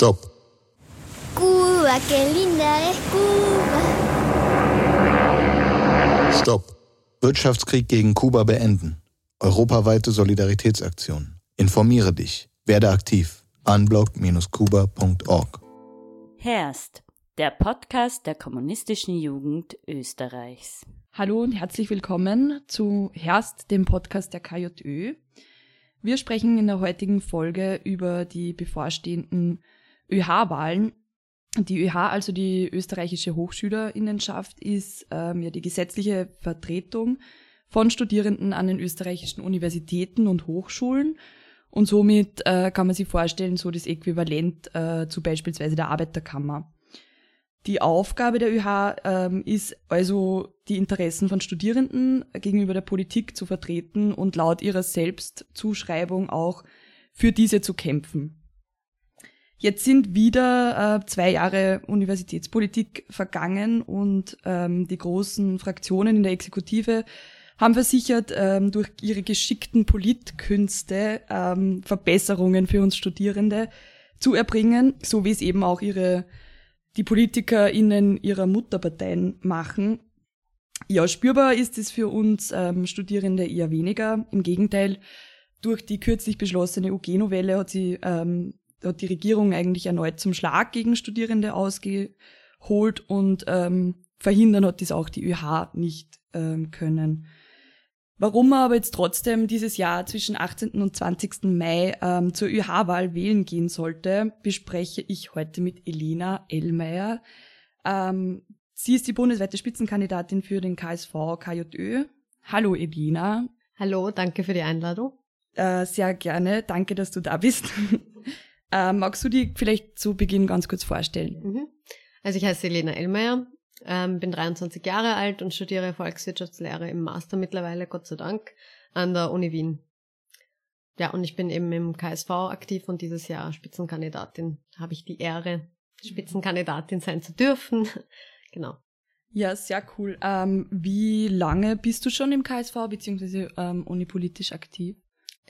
Stop. Cuba, qué linda es Cuba. Stopp. Wirtschaftskrieg gegen Kuba beenden. Europaweite Solidaritätsaktion. Informiere dich. Werde aktiv. unblock-kuba.org. Herst, der Podcast der kommunistischen Jugend Österreichs. Hallo und herzlich willkommen zu Herst, dem Podcast der KJÖ. Wir sprechen in der heutigen Folge über die bevorstehenden ÖH-Wahlen. Die ÖH, also die österreichische Hochschülerinnenschaft, ist ähm, ja die gesetzliche Vertretung von Studierenden an den österreichischen Universitäten und Hochschulen. Und somit äh, kann man sich vorstellen, so das Äquivalent äh, zu beispielsweise der Arbeiterkammer. Die Aufgabe der ÖH ähm, ist also, die Interessen von Studierenden gegenüber der Politik zu vertreten und laut ihrer Selbstzuschreibung auch für diese zu kämpfen. Jetzt sind wieder äh, zwei Jahre Universitätspolitik vergangen und ähm, die großen Fraktionen in der Exekutive haben versichert, ähm, durch ihre geschickten Politkünste ähm, Verbesserungen für uns Studierende zu erbringen, so wie es eben auch ihre die PolitikerInnen ihrer Mutterparteien machen. Ja, spürbar ist es für uns ähm, Studierende eher weniger. Im Gegenteil, durch die kürzlich beschlossene UG-Novelle hat sie ähm, hat die Regierung eigentlich erneut zum Schlag gegen Studierende ausgeholt und ähm, verhindern hat dies auch die ÖH nicht ähm, können. Warum man aber jetzt trotzdem dieses Jahr zwischen 18. und 20. Mai ähm, zur ÖH-Wahl wählen gehen sollte, bespreche ich heute mit Elena Ellmeier. Ähm, sie ist die bundesweite Spitzenkandidatin für den KSV KJÖ. Hallo Elena. Hallo, danke für die Einladung. Äh, sehr gerne, danke, dass du da bist. äh, magst du dich vielleicht zu Beginn ganz kurz vorstellen? Mhm. Also ich heiße Elena Ellmeier, ähm, bin 23 Jahre alt und studiere Volkswirtschaftslehre im Master mittlerweile, Gott sei Dank, an der Uni Wien. Ja, und ich bin eben im KSV aktiv und dieses Jahr Spitzenkandidatin. Habe ich die Ehre, Spitzenkandidatin sein zu dürfen. genau. Ja, sehr cool. Ähm, wie lange bist du schon im KSV bzw. Ähm, unipolitisch aktiv?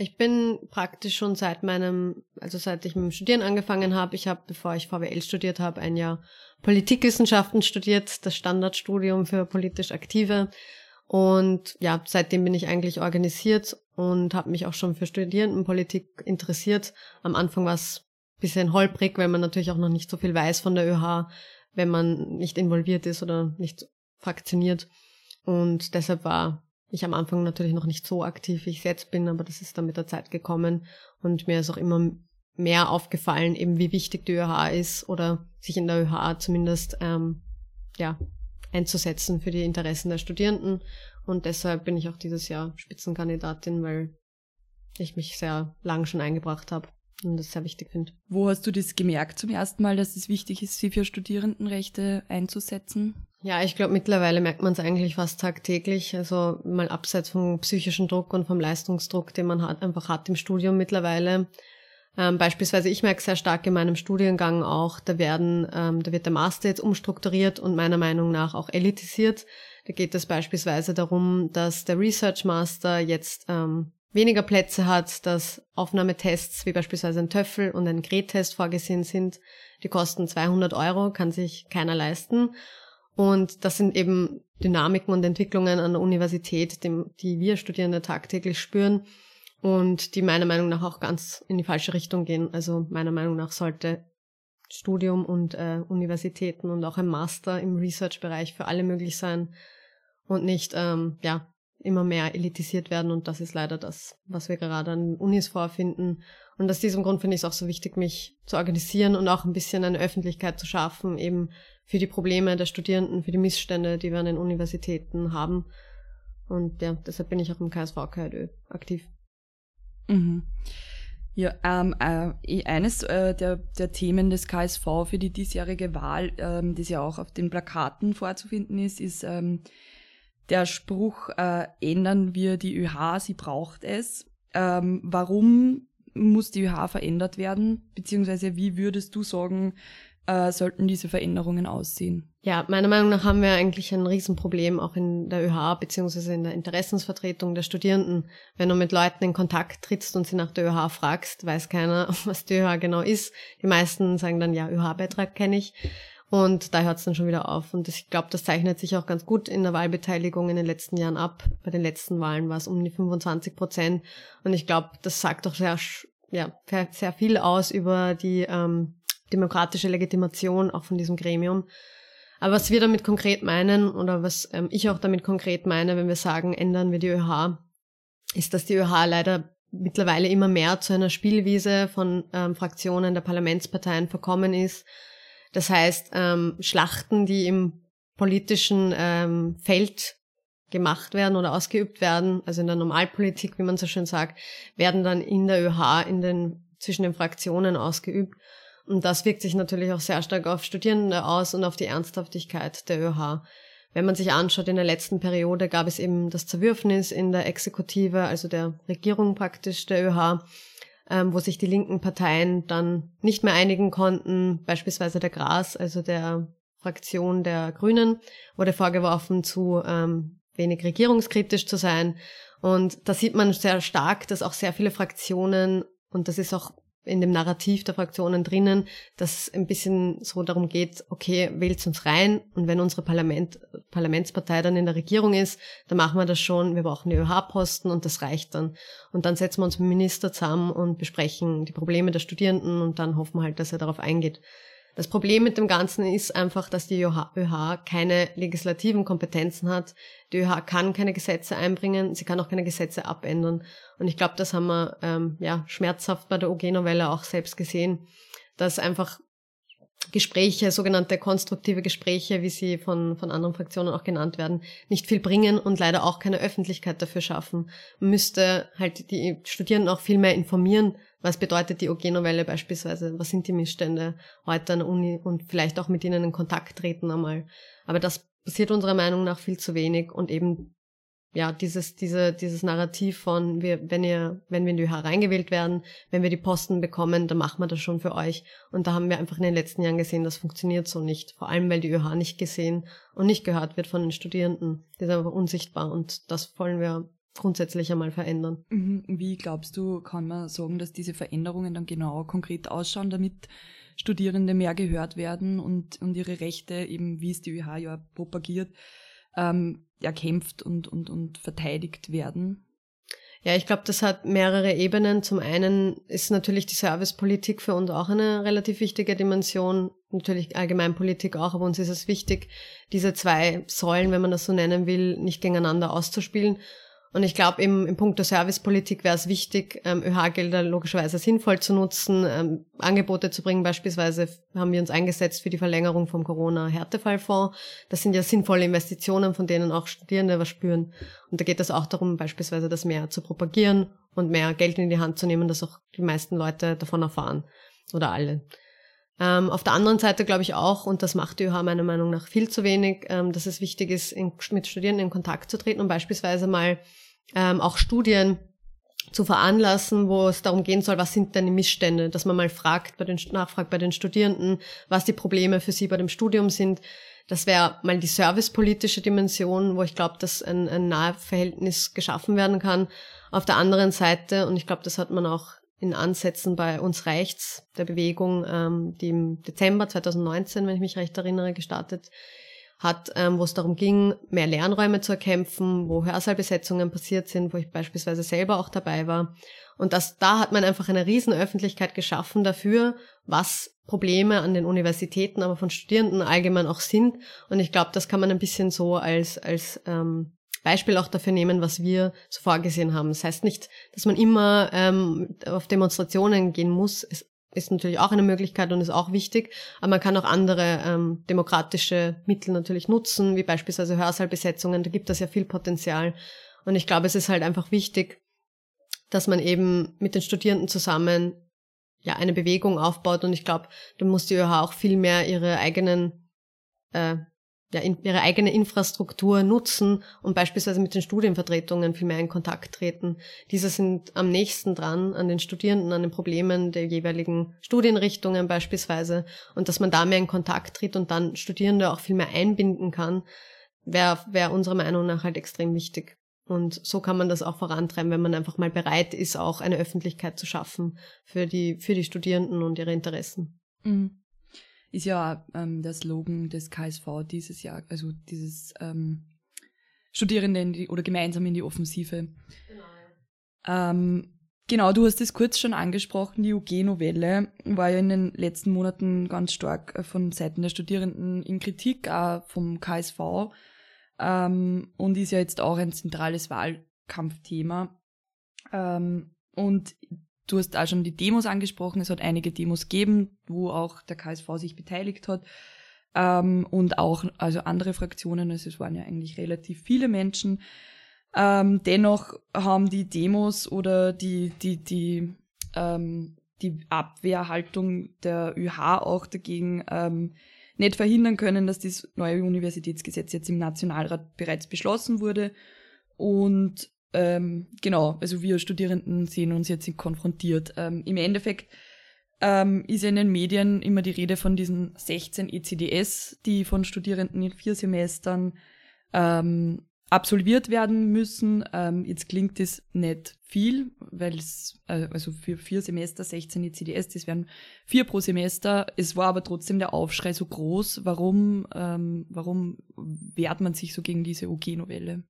Ich bin praktisch schon seit meinem, also seit ich mit dem Studieren angefangen habe. Ich habe, bevor ich VWL studiert habe, ein Jahr Politikwissenschaften studiert, das Standardstudium für politisch Aktive. Und ja, seitdem bin ich eigentlich organisiert und habe mich auch schon für Studierendenpolitik interessiert. Am Anfang war es bisschen holprig, weil man natürlich auch noch nicht so viel weiß von der ÖH, wenn man nicht involviert ist oder nicht fraktioniert. Und deshalb war ich am Anfang natürlich noch nicht so aktiv, wie ich jetzt bin, aber das ist dann mit der Zeit gekommen und mir ist auch immer mehr aufgefallen, eben wie wichtig die ÖH ist oder sich in der ÖH zumindest ähm, ja, einzusetzen für die Interessen der Studierenden. Und deshalb bin ich auch dieses Jahr Spitzenkandidatin, weil ich mich sehr lang schon eingebracht habe und das sehr wichtig finde. Wo hast du das gemerkt zum ersten Mal, dass es wichtig ist, sie für Studierendenrechte einzusetzen? Ja, ich glaube, mittlerweile merkt man es eigentlich fast tagtäglich. Also mal abseits vom psychischen Druck und vom Leistungsdruck, den man hat, einfach hat im Studium mittlerweile. Ähm, beispielsweise, ich merke sehr stark in meinem Studiengang auch, da werden, ähm, da wird der Master jetzt umstrukturiert und meiner Meinung nach auch elitisiert. Da geht es beispielsweise darum, dass der Research Master jetzt ähm, weniger Plätze hat, dass Aufnahmetests wie beispielsweise ein Töffel und ein Gret-Test vorgesehen sind. Die kosten 200 Euro, kann sich keiner leisten. Und das sind eben Dynamiken und Entwicklungen an der Universität, die wir Studierende tagtäglich spüren und die meiner Meinung nach auch ganz in die falsche Richtung gehen. Also meiner Meinung nach sollte Studium und äh, Universitäten und auch ein Master im Research-Bereich für alle möglich sein und nicht ähm, ja immer mehr elitisiert werden. Und das ist leider das, was wir gerade an Unis vorfinden. Und aus diesem Grund finde ich es auch so wichtig, mich zu organisieren und auch ein bisschen eine Öffentlichkeit zu schaffen, eben für die Probleme der Studierenden, für die Missstände, die wir an den Universitäten haben. Und ja, deshalb bin ich auch im KSV KLÖ aktiv. Mhm. Ja, ähm, äh, eines äh, der, der Themen des KSV für die diesjährige Wahl, ähm, das ja auch auf den Plakaten vorzufinden ist, ist ähm, der Spruch, äh, ändern wir die ÖH, sie braucht es. Ähm, warum muss die ÖH verändert werden? Beziehungsweise wie würdest du sagen, äh, sollten diese Veränderungen aussehen? Ja, meiner Meinung nach haben wir eigentlich ein Riesenproblem auch in der ÖH beziehungsweise in der Interessensvertretung der Studierenden. Wenn du mit Leuten in Kontakt trittst und sie nach der ÖH fragst, weiß keiner, was die ÖH genau ist. Die meisten sagen dann, ja, ÖH-Beitrag kenne ich. Und da hört es dann schon wieder auf. Und ich glaube, das zeichnet sich auch ganz gut in der Wahlbeteiligung in den letzten Jahren ab. Bei den letzten Wahlen war es um die 25 Prozent. Und ich glaube, das sagt doch sehr, ja, sehr viel aus über die ähm, demokratische Legitimation auch von diesem Gremium. Aber was wir damit konkret meinen oder was ähm, ich auch damit konkret meine, wenn wir sagen, ändern wir die ÖH, ist, dass die ÖH leider mittlerweile immer mehr zu einer Spielwiese von ähm, Fraktionen der Parlamentsparteien verkommen ist. Das heißt, ähm, Schlachten, die im politischen ähm, Feld gemacht werden oder ausgeübt werden, also in der Normalpolitik, wie man so schön sagt, werden dann in der ÖH in den, zwischen den Fraktionen ausgeübt. Und das wirkt sich natürlich auch sehr stark auf Studierende aus und auf die Ernsthaftigkeit der ÖH. Wenn man sich anschaut, in der letzten Periode gab es eben das Zerwürfnis in der Exekutive, also der Regierung praktisch der ÖH, ähm, wo sich die linken Parteien dann nicht mehr einigen konnten, beispielsweise der Gras, also der Fraktion der Grünen, wurde vorgeworfen, zu ähm, wenig regierungskritisch zu sein. Und da sieht man sehr stark, dass auch sehr viele Fraktionen, und das ist auch in dem Narrativ der Fraktionen drinnen, dass es ein bisschen so darum geht, okay, wählt uns rein und wenn unsere Parlament, Parlamentspartei dann in der Regierung ist, dann machen wir das schon, wir brauchen die ÖH-Posten und das reicht dann. Und dann setzen wir uns mit dem Minister zusammen und besprechen die Probleme der Studierenden und dann hoffen wir halt, dass er darauf eingeht. Das Problem mit dem Ganzen ist einfach, dass die ÖH keine legislativen Kompetenzen hat. Die ÖH kann keine Gesetze einbringen, sie kann auch keine Gesetze abändern. Und ich glaube, das haben wir ähm, ja schmerzhaft bei der OG-Novelle auch selbst gesehen, dass einfach Gespräche, sogenannte konstruktive Gespräche, wie sie von, von anderen Fraktionen auch genannt werden, nicht viel bringen und leider auch keine Öffentlichkeit dafür schaffen. Man müsste halt die Studierenden auch viel mehr informieren, was bedeutet die OG-Novelle beispielsweise, was sind die Missstände heute an der Uni und vielleicht auch mit ihnen in Kontakt treten einmal. Aber das passiert unserer Meinung nach viel zu wenig und eben ja, dieses, diese, dieses Narrativ von, wir, wenn ihr, wenn wir in die ÖH reingewählt werden, wenn wir die Posten bekommen, dann machen wir das schon für euch. Und da haben wir einfach in den letzten Jahren gesehen, das funktioniert so nicht. Vor allem, weil die ÖH nicht gesehen und nicht gehört wird von den Studierenden. Die ist einfach unsichtbar und das wollen wir grundsätzlich einmal verändern. Mhm. Wie glaubst du, kann man sagen, dass diese Veränderungen dann genau konkret ausschauen, damit Studierende mehr gehört werden und, und ihre Rechte, eben wie es die ÖH ja propagiert, ähm, erkämpft und, und, und verteidigt werden? Ja, ich glaube, das hat mehrere Ebenen. Zum einen ist natürlich die Servicepolitik für uns auch eine relativ wichtige Dimension. Natürlich Allgemeinpolitik auch, aber uns ist es wichtig, diese zwei Säulen, wenn man das so nennen will, nicht gegeneinander auszuspielen. Und ich glaube, im, im Punkt der Servicepolitik wäre es wichtig, ähm, ÖH-Gelder logischerweise sinnvoll zu nutzen, ähm, Angebote zu bringen. Beispielsweise haben wir uns eingesetzt für die Verlängerung vom Corona-Härtefallfonds. Das sind ja sinnvolle Investitionen, von denen auch Studierende was spüren. Und da geht es auch darum, beispielsweise das mehr zu propagieren und mehr Geld in die Hand zu nehmen, dass auch die meisten Leute davon erfahren. Oder alle. Ähm, auf der anderen Seite glaube ich auch, und das macht die ÖH meiner Meinung nach viel zu wenig, ähm, dass es wichtig ist, in, mit Studierenden in Kontakt zu treten und beispielsweise mal ähm, auch Studien zu veranlassen, wo es darum gehen soll, was sind denn die Missstände, dass man mal fragt bei den, nachfragt bei den Studierenden, was die Probleme für sie bei dem Studium sind. Das wäre mal die servicepolitische Dimension, wo ich glaube, dass ein, ein nahe Verhältnis geschaffen werden kann. Auf der anderen Seite, und ich glaube, das hat man auch in Ansätzen bei uns reicht's, der Bewegung, ähm, die im Dezember 2019, wenn ich mich recht erinnere, gestartet hat, ähm, wo es darum ging, mehr Lernräume zu erkämpfen, wo Hörsaalbesetzungen passiert sind, wo ich beispielsweise selber auch dabei war. Und das, da hat man einfach eine riesen Öffentlichkeit geschaffen dafür, was Probleme an den Universitäten, aber von Studierenden allgemein auch sind. Und ich glaube, das kann man ein bisschen so als, als ähm, Beispiel auch dafür nehmen, was wir so vorgesehen haben. Das heißt nicht, dass man immer ähm, auf Demonstrationen gehen muss. Es ist natürlich auch eine Möglichkeit und ist auch wichtig, aber man kann auch andere ähm, demokratische Mittel natürlich nutzen, wie beispielsweise Hörsaalbesetzungen. Da gibt es ja viel Potenzial. Und ich glaube, es ist halt einfach wichtig, dass man eben mit den Studierenden zusammen ja eine Bewegung aufbaut. Und ich glaube, da muss die ÖH auch viel mehr ihre eigenen äh, ja, in, ihre eigene Infrastruktur nutzen und beispielsweise mit den Studienvertretungen viel mehr in Kontakt treten. Diese sind am nächsten dran an den Studierenden, an den Problemen der jeweiligen Studienrichtungen beispielsweise und dass man da mehr in Kontakt tritt und dann Studierende auch viel mehr einbinden kann, wäre wär unserer Meinung nach halt extrem wichtig. Und so kann man das auch vorantreiben, wenn man einfach mal bereit ist, auch eine Öffentlichkeit zu schaffen für die, für die Studierenden und ihre Interessen. Mhm ist ja ähm, der Slogan des KSV dieses Jahr, also dieses ähm, Studierende in die, oder gemeinsam in die Offensive. Genau. Ähm, genau, du hast es kurz schon angesprochen, die UG-Novelle war ja in den letzten Monaten ganz stark äh, von Seiten der Studierenden in Kritik, auch vom KSV ähm, und ist ja jetzt auch ein zentrales Wahlkampfthema. Ähm, und Du hast auch schon die Demos angesprochen. Es hat einige Demos gegeben, wo auch der KSV sich beteiligt hat. Ähm, und auch also andere Fraktionen. Also es waren ja eigentlich relativ viele Menschen. Ähm, dennoch haben die Demos oder die, die, die, ähm, die Abwehrhaltung der ÖH auch dagegen ähm, nicht verhindern können, dass das neue Universitätsgesetz jetzt im Nationalrat bereits beschlossen wurde. Und ähm, genau, also wir Studierenden sehen uns jetzt konfrontiert. Ähm, Im Endeffekt ähm, ist in den Medien immer die Rede von diesen 16 ECDS, die von Studierenden in vier Semestern ähm, absolviert werden müssen. Ähm, jetzt klingt das nicht viel, weil es, äh, also für vier Semester 16 ECDS, das wären vier pro Semester. Es war aber trotzdem der Aufschrei so groß. Warum, ähm, warum wehrt man sich so gegen diese OG-Novelle?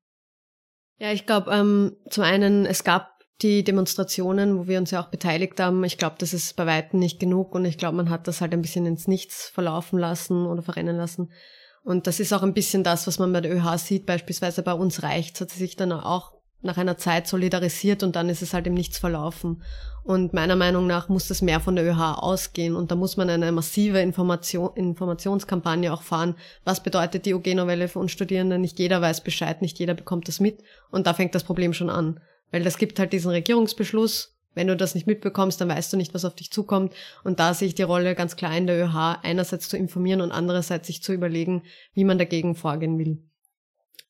Ja, ich glaube, ähm, zum einen, es gab die Demonstrationen, wo wir uns ja auch beteiligt haben. Ich glaube, das ist bei weitem nicht genug und ich glaube, man hat das halt ein bisschen ins Nichts verlaufen lassen oder verrennen lassen. Und das ist auch ein bisschen das, was man bei der ÖH sieht. Beispielsweise bei uns reicht, hat sie sich dann auch nach einer Zeit solidarisiert und dann ist es halt im Nichts verlaufen. Und meiner Meinung nach muss das mehr von der ÖH ausgehen und da muss man eine massive Information, Informationskampagne auch fahren. Was bedeutet die OG-Novelle für uns Studierende? Nicht jeder weiß Bescheid, nicht jeder bekommt das mit und da fängt das Problem schon an. Weil das gibt halt diesen Regierungsbeschluss. Wenn du das nicht mitbekommst, dann weißt du nicht, was auf dich zukommt. Und da sehe ich die Rolle ganz klar in der ÖH, einerseits zu informieren und andererseits sich zu überlegen, wie man dagegen vorgehen will.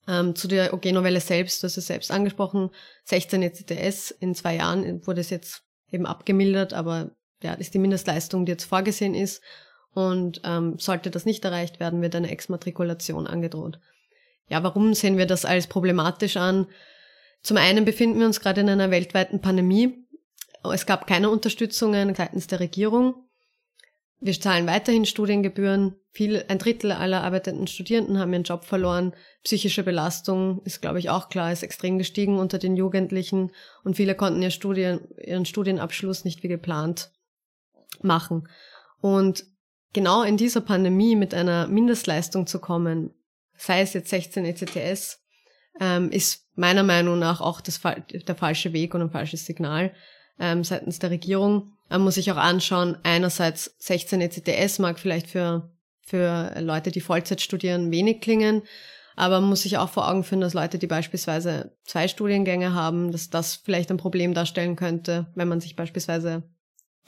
Ähm, zu der OG-Novelle selbst, du hast es selbst angesprochen, 16 ECTS in zwei Jahren wurde es jetzt eben abgemildert, aber ja, ist die Mindestleistung, die jetzt vorgesehen ist. Und ähm, sollte das nicht erreicht werden, wird eine Exmatrikulation angedroht. Ja, warum sehen wir das als problematisch an? Zum einen befinden wir uns gerade in einer weltweiten Pandemie. Es gab keine Unterstützungen seitens der Regierung. Wir zahlen weiterhin Studiengebühren. Viel, ein Drittel aller arbeitenden Studierenden haben ihren Job verloren. Psychische Belastung ist, glaube ich, auch klar, ist extrem gestiegen unter den Jugendlichen und viele konnten ihr Studien, ihren Studienabschluss nicht wie geplant machen. Und genau in dieser Pandemie mit einer Mindestleistung zu kommen, sei es jetzt 16 ECTS, ähm, ist meiner Meinung nach auch das, der falsche Weg und ein falsches Signal ähm, seitens der Regierung. Man muss sich auch anschauen, einerseits 16 ECTS mag vielleicht für, für Leute, die Vollzeit studieren, wenig klingen, aber man muss sich auch vor Augen führen, dass Leute, die beispielsweise zwei Studiengänge haben, dass das vielleicht ein Problem darstellen könnte, wenn man sich beispielsweise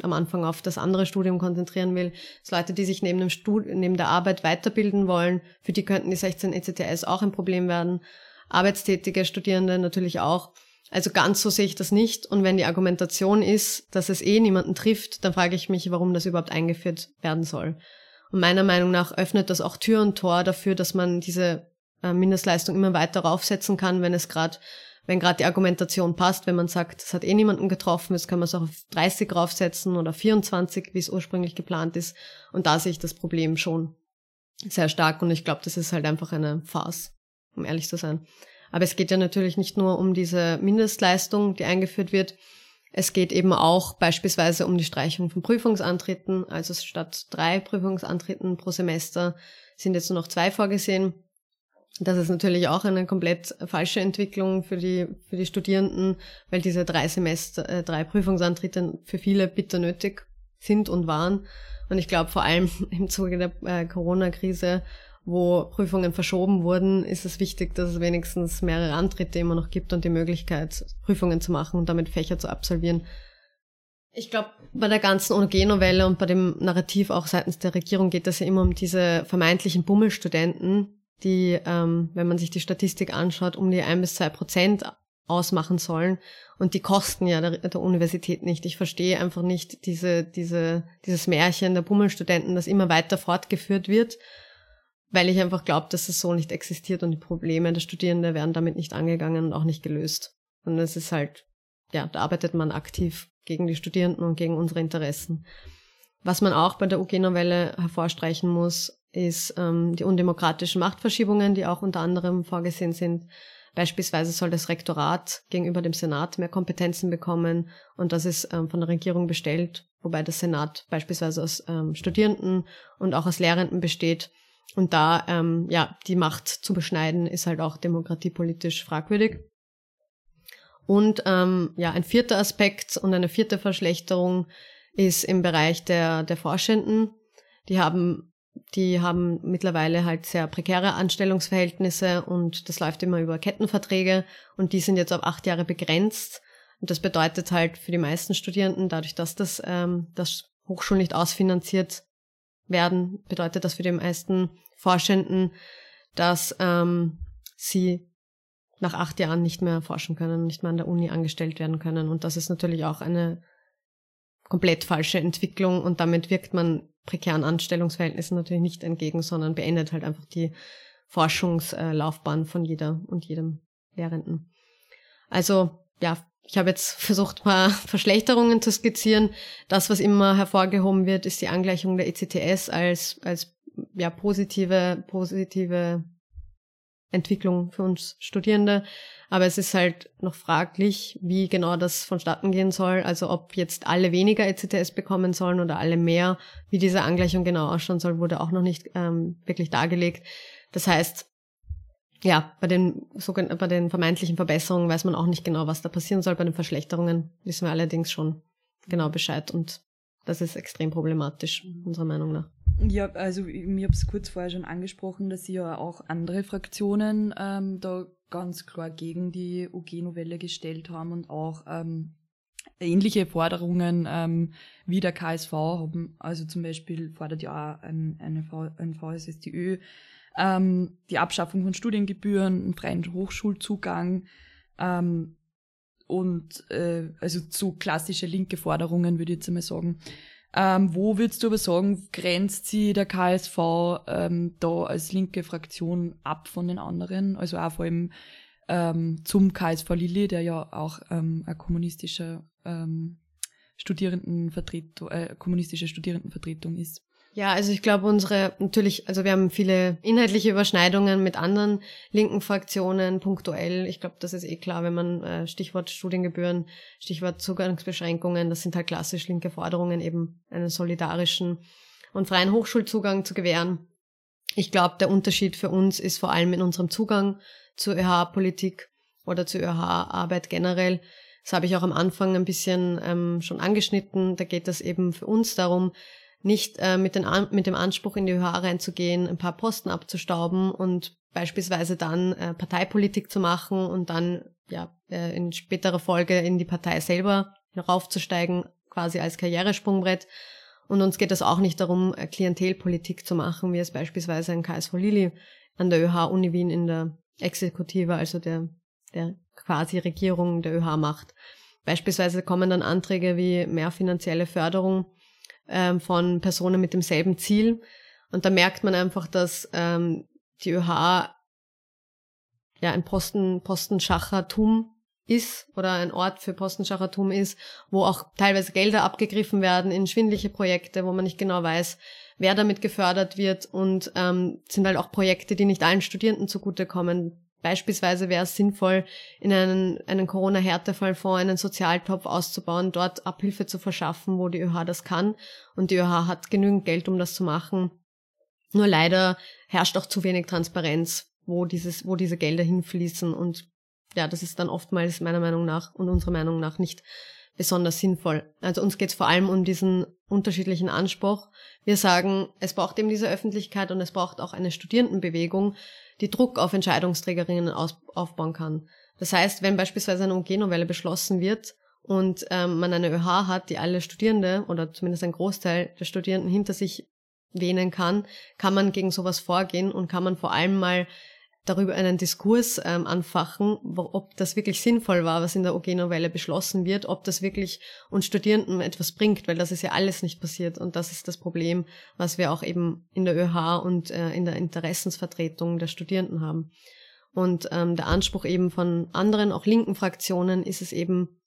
am Anfang auf das andere Studium konzentrieren will. Dass Leute, die sich neben, dem Stud neben der Arbeit weiterbilden wollen, für die könnten die 16 ECTS auch ein Problem werden. Arbeitstätige Studierende natürlich auch. Also ganz so sehe ich das nicht. Und wenn die Argumentation ist, dass es eh niemanden trifft, dann frage ich mich, warum das überhaupt eingeführt werden soll. Und meiner Meinung nach öffnet das auch Tür und Tor dafür, dass man diese äh, Mindestleistung immer weiter raufsetzen kann, wenn es gerade wenn gerade die Argumentation passt, wenn man sagt, es hat eh niemanden getroffen, jetzt kann man es auch auf 30 raufsetzen oder 24, wie es ursprünglich geplant ist. Und da sehe ich das Problem schon sehr stark und ich glaube, das ist halt einfach eine Farce, um ehrlich zu sein. Aber es geht ja natürlich nicht nur um diese Mindestleistung, die eingeführt wird. Es geht eben auch beispielsweise um die Streichung von Prüfungsantritten. Also statt drei Prüfungsantritten pro Semester sind jetzt nur noch zwei vorgesehen. Das ist natürlich auch eine komplett falsche Entwicklung für die, für die Studierenden, weil diese drei Semester, äh, drei Prüfungsantritte für viele bitter nötig sind und waren. Und ich glaube, vor allem im Zuge der äh, Corona-Krise wo Prüfungen verschoben wurden, ist es wichtig, dass es wenigstens mehrere Antritte immer noch gibt und die Möglichkeit, Prüfungen zu machen und damit Fächer zu absolvieren. Ich glaube, bei der ganzen ONG-Novelle und bei dem Narrativ auch seitens der Regierung geht es ja immer um diese vermeintlichen Bummelstudenten, die, ähm, wenn man sich die Statistik anschaut, um die ein bis zwei Prozent ausmachen sollen. Und die kosten ja der, der Universität nicht. Ich verstehe einfach nicht diese, diese, dieses Märchen der Bummelstudenten, das immer weiter fortgeführt wird, weil ich einfach glaube, dass es so nicht existiert und die Probleme der Studierenden werden damit nicht angegangen und auch nicht gelöst. Und es ist halt, ja, da arbeitet man aktiv gegen die Studierenden und gegen unsere Interessen. Was man auch bei der UG-Novelle hervorstreichen muss, ist ähm, die undemokratischen Machtverschiebungen, die auch unter anderem vorgesehen sind. Beispielsweise soll das Rektorat gegenüber dem Senat mehr Kompetenzen bekommen und das ist ähm, von der Regierung bestellt, wobei der Senat beispielsweise aus ähm, Studierenden und auch aus Lehrenden besteht. Und da ähm, ja die Macht zu beschneiden, ist halt auch demokratiepolitisch fragwürdig. Und ähm, ja, ein vierter Aspekt und eine vierte Verschlechterung ist im Bereich der, der Forschenden. Die haben, die haben mittlerweile halt sehr prekäre Anstellungsverhältnisse und das läuft immer über Kettenverträge und die sind jetzt auf acht Jahre begrenzt. Und das bedeutet halt für die meisten Studierenden, dadurch, dass das, ähm, das Hochschulen nicht ausfinanziert werden, bedeutet das für die meisten Forschenden, dass ähm, sie nach acht Jahren nicht mehr forschen können, nicht mehr an der Uni angestellt werden können. Und das ist natürlich auch eine komplett falsche Entwicklung und damit wirkt man prekären Anstellungsverhältnissen natürlich nicht entgegen, sondern beendet halt einfach die Forschungslaufbahn von jeder und jedem Lehrenden. Also ja, ich habe jetzt versucht, mal Verschlechterungen zu skizzieren. Das, was immer hervorgehoben wird, ist die Angleichung der ECTS als, als ja, positive, positive Entwicklung für uns Studierende. Aber es ist halt noch fraglich, wie genau das vonstatten gehen soll. Also ob jetzt alle weniger ECTS bekommen sollen oder alle mehr. Wie diese Angleichung genau ausschauen soll, wurde auch noch nicht ähm, wirklich dargelegt. Das heißt, ja, bei den, bei den vermeintlichen Verbesserungen weiß man auch nicht genau, was da passieren soll. Bei den Verschlechterungen wissen wir allerdings schon genau Bescheid und das ist extrem problematisch, unserer Meinung nach. Ja, also mir habe es kurz vorher schon angesprochen, dass sie ja auch andere Fraktionen ähm, da ganz klar gegen die UG-Novelle gestellt haben und auch ähm, ähnliche Forderungen ähm, wie der KSV haben. Also zum Beispiel fordert ja auch ein, eine v, ein VSSTÖ ähm, die Abschaffung von Studiengebühren, einen freien Hochschulzugang ähm, und äh, also zu klassische linke Forderungen, würde ich jetzt einmal sagen. Ähm, wo würdest du aber sagen, grenzt sie der KSV ähm, da als linke Fraktion ab von den anderen? Also auch vor allem ähm, zum KSV Lilly, der ja auch ähm, ein kommunistischer ähm, Studierendenvertretung, äh, kommunistische Studierendenvertretung ist. Ja, also ich glaube, unsere, natürlich, also wir haben viele inhaltliche Überschneidungen mit anderen linken Fraktionen, punktuell. Ich glaube, das ist eh klar, wenn man äh, Stichwort Studiengebühren, Stichwort Zugangsbeschränkungen, das sind halt klassisch linke Forderungen, eben einen solidarischen und freien Hochschulzugang zu gewähren. Ich glaube, der Unterschied für uns ist vor allem in unserem Zugang zur ÖH-Politik oder zur ÖH-Arbeit generell. Das habe ich auch am Anfang ein bisschen ähm, schon angeschnitten. Da geht es eben für uns darum, nicht äh, mit, den mit dem Anspruch in die ÖH reinzugehen, ein paar Posten abzustauben und beispielsweise dann äh, Parteipolitik zu machen und dann ja äh, in späterer Folge in die Partei selber raufzusteigen, quasi als Karrieresprungbrett. Und uns geht es auch nicht darum, äh, Klientelpolitik zu machen, wie es beispielsweise ein KSV Lilly an der ÖH Uni Wien in der Exekutive, also der, der quasi Regierung der ÖH macht. Beispielsweise kommen dann Anträge wie mehr finanzielle Förderung ähm, von Personen mit demselben Ziel. Und da merkt man einfach, dass ähm, die ÖH ja ein Posten, Postenschachertum ist oder ein Ort für Postenschachertum ist, wo auch teilweise Gelder abgegriffen werden in schwindliche Projekte, wo man nicht genau weiß, wer damit gefördert wird und ähm, sind halt auch Projekte, die nicht allen Studierenden zugutekommen. Beispielsweise wäre es sinnvoll, in einen, einen Corona-Härtefallfonds einen Sozialtopf auszubauen, dort Abhilfe zu verschaffen, wo die ÖH das kann. Und die ÖH hat genügend Geld, um das zu machen. Nur leider herrscht auch zu wenig Transparenz, wo dieses, wo diese Gelder hinfließen. Und ja, das ist dann oftmals meiner Meinung nach und unserer Meinung nach nicht besonders sinnvoll. Also uns geht es vor allem um diesen unterschiedlichen Anspruch. Wir sagen, es braucht eben diese Öffentlichkeit und es braucht auch eine Studierendenbewegung, die Druck auf Entscheidungsträgerinnen aus, aufbauen kann. Das heißt, wenn beispielsweise eine UG-Novelle beschlossen wird und ähm, man eine ÖH hat, die alle Studierende oder zumindest ein Großteil der Studierenden hinter sich wähnen kann, kann man gegen sowas vorgehen und kann man vor allem mal darüber einen Diskurs ähm, anfachen, ob das wirklich sinnvoll war, was in der OG-Novelle beschlossen wird, ob das wirklich uns Studierenden etwas bringt, weil das ist ja alles nicht passiert und das ist das Problem, was wir auch eben in der ÖH und äh, in der Interessensvertretung der Studierenden haben. Und ähm, der Anspruch eben von anderen, auch linken Fraktionen, ist es eben,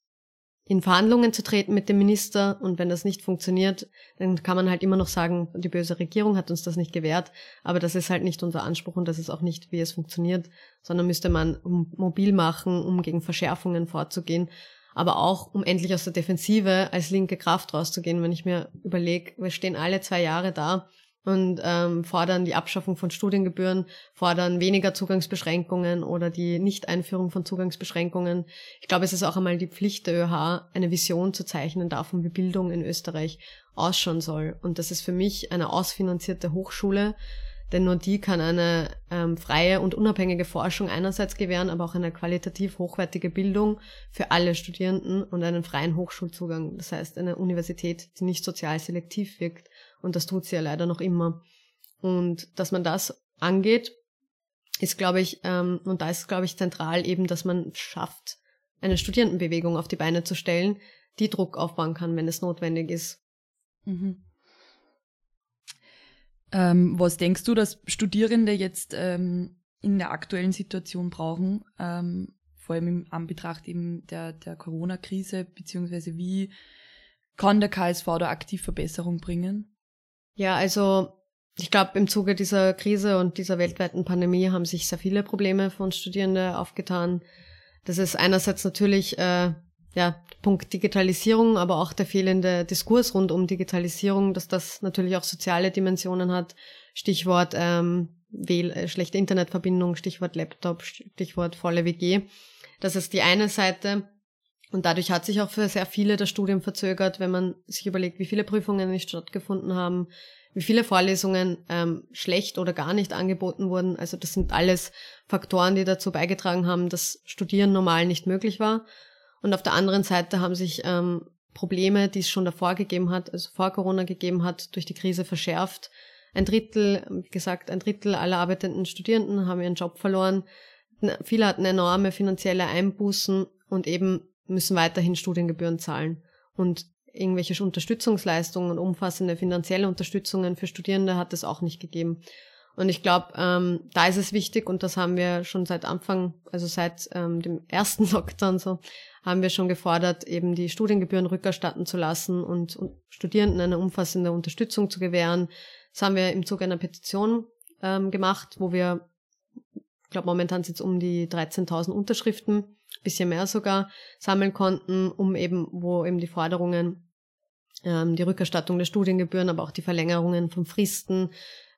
in Verhandlungen zu treten mit dem Minister. Und wenn das nicht funktioniert, dann kann man halt immer noch sagen, die böse Regierung hat uns das nicht gewährt, aber das ist halt nicht unser Anspruch und das ist auch nicht, wie es funktioniert, sondern müsste man mobil machen, um gegen Verschärfungen vorzugehen, aber auch um endlich aus der Defensive als linke Kraft rauszugehen, wenn ich mir überlege, wir stehen alle zwei Jahre da und ähm, fordern die Abschaffung von Studiengebühren, fordern weniger Zugangsbeschränkungen oder die Nichteinführung von Zugangsbeschränkungen. Ich glaube, es ist auch einmal die Pflicht der ÖH, eine Vision zu zeichnen davon, wie Bildung in Österreich ausschauen soll. Und das ist für mich eine ausfinanzierte Hochschule, denn nur die kann eine ähm, freie und unabhängige Forschung einerseits gewähren, aber auch eine qualitativ hochwertige Bildung für alle Studierenden und einen freien Hochschulzugang. Das heißt, eine Universität, die nicht sozial selektiv wirkt und das tut sie ja leider noch immer. Und dass man das angeht, ist, glaube ich, ähm, und da ist, glaube ich, zentral eben, dass man schafft, eine Studierendenbewegung auf die Beine zu stellen, die Druck aufbauen kann, wenn es notwendig ist. Mhm. Ähm, was denkst du, dass Studierende jetzt ähm, in der aktuellen Situation brauchen, ähm, vor allem im Anbetracht eben der, der Corona-Krise, beziehungsweise wie kann der KSV da aktiv Verbesserung bringen? Ja, also ich glaube, im Zuge dieser Krise und dieser weltweiten Pandemie haben sich sehr viele Probleme von Studierende aufgetan. Das ist einerseits natürlich äh, ja, Punkt Digitalisierung, aber auch der fehlende Diskurs rund um Digitalisierung, dass das natürlich auch soziale Dimensionen hat. Stichwort ähm, Wähl äh, schlechte Internetverbindung, Stichwort Laptop, Stichwort volle WG. Das ist die eine Seite. Und dadurch hat sich auch für sehr viele das Studium verzögert, wenn man sich überlegt, wie viele Prüfungen nicht stattgefunden haben, wie viele Vorlesungen ähm, schlecht oder gar nicht angeboten wurden. Also das sind alles Faktoren, die dazu beigetragen haben, dass Studieren normal nicht möglich war. Und auf der anderen Seite haben sich ähm, Probleme, die es schon davor gegeben hat, also vor Corona gegeben hat, durch die Krise verschärft. Ein Drittel, wie gesagt, ein Drittel aller arbeitenden Studierenden haben ihren Job verloren. Viele hatten enorme finanzielle Einbußen und eben müssen weiterhin Studiengebühren zahlen. Und irgendwelche Unterstützungsleistungen und umfassende finanzielle Unterstützungen für Studierende hat es auch nicht gegeben. Und ich glaube, ähm, da ist es wichtig, und das haben wir schon seit Anfang, also seit ähm, dem ersten Lockdown so, haben wir schon gefordert, eben die Studiengebühren rückerstatten zu lassen und, Studierenden eine umfassende Unterstützung zu gewähren. Das haben wir im Zuge einer Petition ähm, gemacht, wo wir, ich glaube, momentan sind es um die 13.000 Unterschriften bisschen mehr sogar sammeln konnten, um eben, wo eben die Forderungen, ähm, die Rückerstattung der Studiengebühren, aber auch die Verlängerungen von Fristen,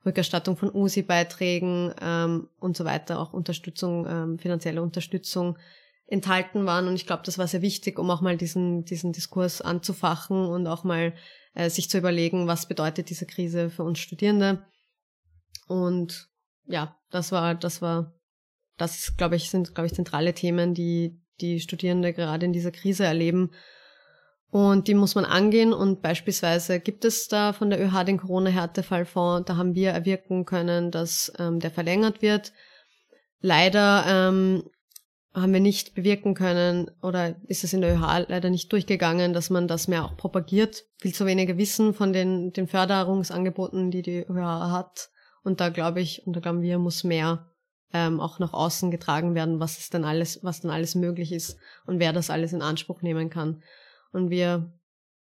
Rückerstattung von USI-Beiträgen ähm, und so weiter, auch Unterstützung, ähm, finanzielle Unterstützung enthalten waren. Und ich glaube, das war sehr wichtig, um auch mal diesen, diesen Diskurs anzufachen und auch mal äh, sich zu überlegen, was bedeutet diese Krise für uns Studierende. Und ja, das war, das war das, glaube ich, sind, glaube ich, zentrale Themen, die die Studierende gerade in dieser Krise erleben. Und die muss man angehen. Und beispielsweise gibt es da von der ÖH den Corona-Härtefallfonds. Da haben wir erwirken können, dass ähm, der verlängert wird. Leider ähm, haben wir nicht bewirken können oder ist es in der ÖH leider nicht durchgegangen, dass man das mehr auch propagiert. Viel zu wenige wissen von den, den Förderungsangeboten, die die ÖH hat. Und da glaube ich, und da glauben wir, muss mehr ähm, auch nach außen getragen werden, was ist denn alles, was denn alles möglich ist und wer das alles in Anspruch nehmen kann. Und wir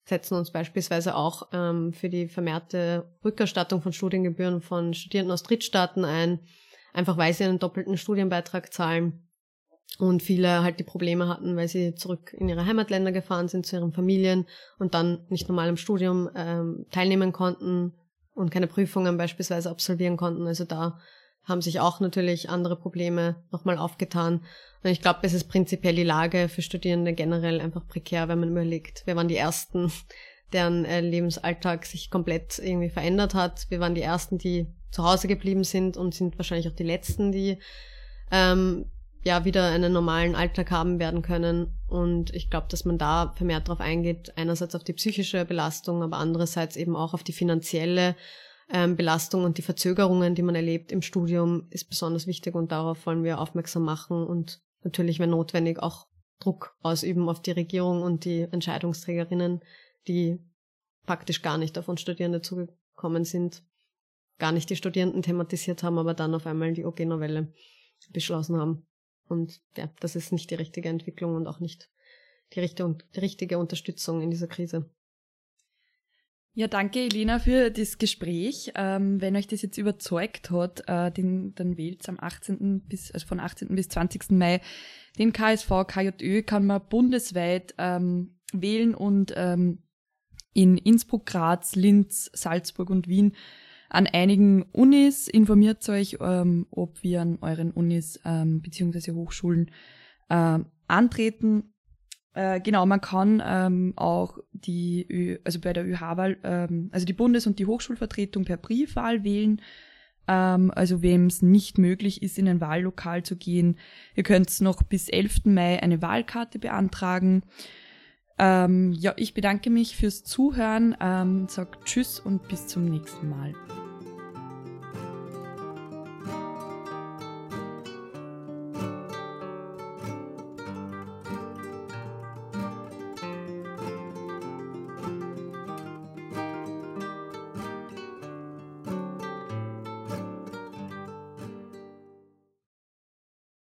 setzen uns beispielsweise auch ähm, für die vermehrte Rückerstattung von Studiengebühren von Studierenden aus Drittstaaten ein, einfach weil sie einen doppelten Studienbeitrag zahlen und viele halt die Probleme hatten, weil sie zurück in ihre Heimatländer gefahren sind zu ihren Familien und dann nicht normal im Studium ähm, teilnehmen konnten und keine Prüfungen beispielsweise absolvieren konnten. Also da haben sich auch natürlich andere Probleme nochmal aufgetan. Und ich glaube, es ist prinzipiell die Lage für Studierende generell einfach prekär, wenn man überlegt, wir waren die Ersten, deren äh, Lebensalltag sich komplett irgendwie verändert hat. Wir waren die Ersten, die zu Hause geblieben sind und sind wahrscheinlich auch die Letzten, die ähm, ja wieder einen normalen Alltag haben werden können. Und ich glaube, dass man da vermehrt darauf eingeht, einerseits auf die psychische Belastung, aber andererseits eben auch auf die finanzielle ähm, Belastung und die Verzögerungen, die man erlebt im Studium, ist besonders wichtig und darauf wollen wir aufmerksam machen und natürlich, wenn notwendig, auch Druck ausüben auf die Regierung und die Entscheidungsträgerinnen, die praktisch gar nicht auf uns Studierende zugekommen sind, gar nicht die Studierenden thematisiert haben, aber dann auf einmal die OG-Novelle beschlossen haben. Und ja, das ist nicht die richtige Entwicklung und auch nicht die richtige, die richtige Unterstützung in dieser Krise. Ja, danke Elena für das Gespräch. Ähm, wenn euch das jetzt überzeugt hat, äh, den, dann wählt am 18. bis, also von 18. bis 20. Mai den KSV KJÖ, kann man bundesweit ähm, wählen und ähm, in Innsbruck, Graz, Linz, Salzburg und Wien an einigen Unis. Informiert euch, ähm, ob wir an euren Unis ähm, bzw. Hochschulen äh, antreten äh, genau, man kann ähm, auch die, Ö also bei der ÖH-Wahl, ähm, also die Bundes- und die Hochschulvertretung per Briefwahl wählen. Ähm, also wem es nicht möglich ist, in ein Wahllokal zu gehen, ihr könnt noch bis 11. Mai eine Wahlkarte beantragen. Ähm, ja, ich bedanke mich fürs Zuhören, ähm, sag Tschüss und bis zum nächsten Mal.